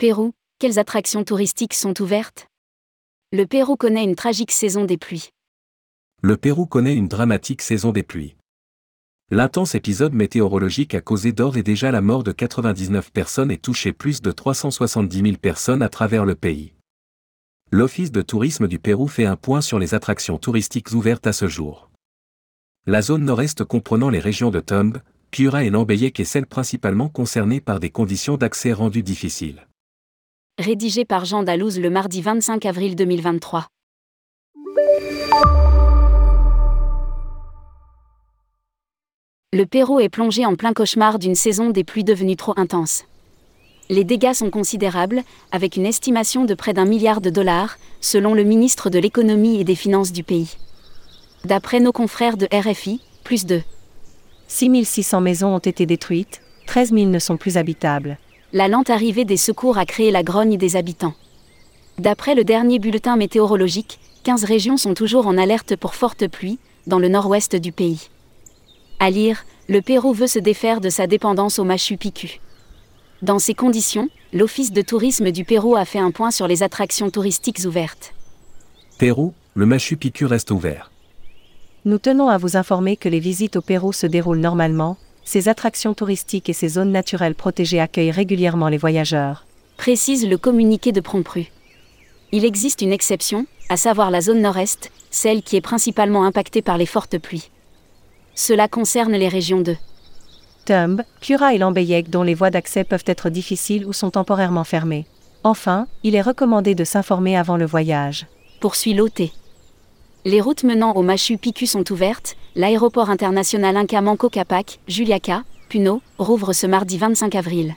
Pérou, quelles attractions touristiques sont ouvertes? Le Pérou connaît une tragique saison des pluies. Le Pérou connaît une dramatique saison des pluies. L'intense épisode météorologique a causé d'ores et déjà la mort de 99 personnes et touché plus de 370 000 personnes à travers le pays. L'Office de tourisme du Pérou fait un point sur les attractions touristiques ouvertes à ce jour. La zone nord-est comprenant les régions de Tumb, Piura et Lambeyek est celle principalement concernée par des conditions d'accès rendues difficiles rédigé par Jean Dalouse le mardi 25 avril 2023. Le Pérou est plongé en plein cauchemar d'une saison des pluies devenues trop intenses. Les dégâts sont considérables, avec une estimation de près d'un milliard de dollars, selon le ministre de l'économie et des finances du pays. D'après nos confrères de RFI, plus de 6600 maisons ont été détruites, 13 000 ne sont plus habitables la lente arrivée des secours a créé la grogne des habitants. D'après le dernier bulletin météorologique, 15 régions sont toujours en alerte pour fortes pluies, dans le nord-ouest du pays. À lire, le Pérou veut se défaire de sa dépendance au Machu Picchu. Dans ces conditions, l'Office de tourisme du Pérou a fait un point sur les attractions touristiques ouvertes. Pérou, le Machu Picchu reste ouvert. Nous tenons à vous informer que les visites au Pérou se déroulent normalement, ces attractions touristiques et ces zones naturelles protégées accueillent régulièrement les voyageurs. Précise le communiqué de Prompru. Il existe une exception, à savoir la zone nord-est, celle qui est principalement impactée par les fortes pluies. Cela concerne les régions de Tumb, Cura et Lambeyek dont les voies d'accès peuvent être difficiles ou sont temporairement fermées. Enfin, il est recommandé de s'informer avant le voyage. Poursuit l'OT. Les routes menant au Machu Picchu sont ouvertes, l'aéroport international Inca Manco Capac, Juliaca, Puno, rouvre ce mardi 25 avril.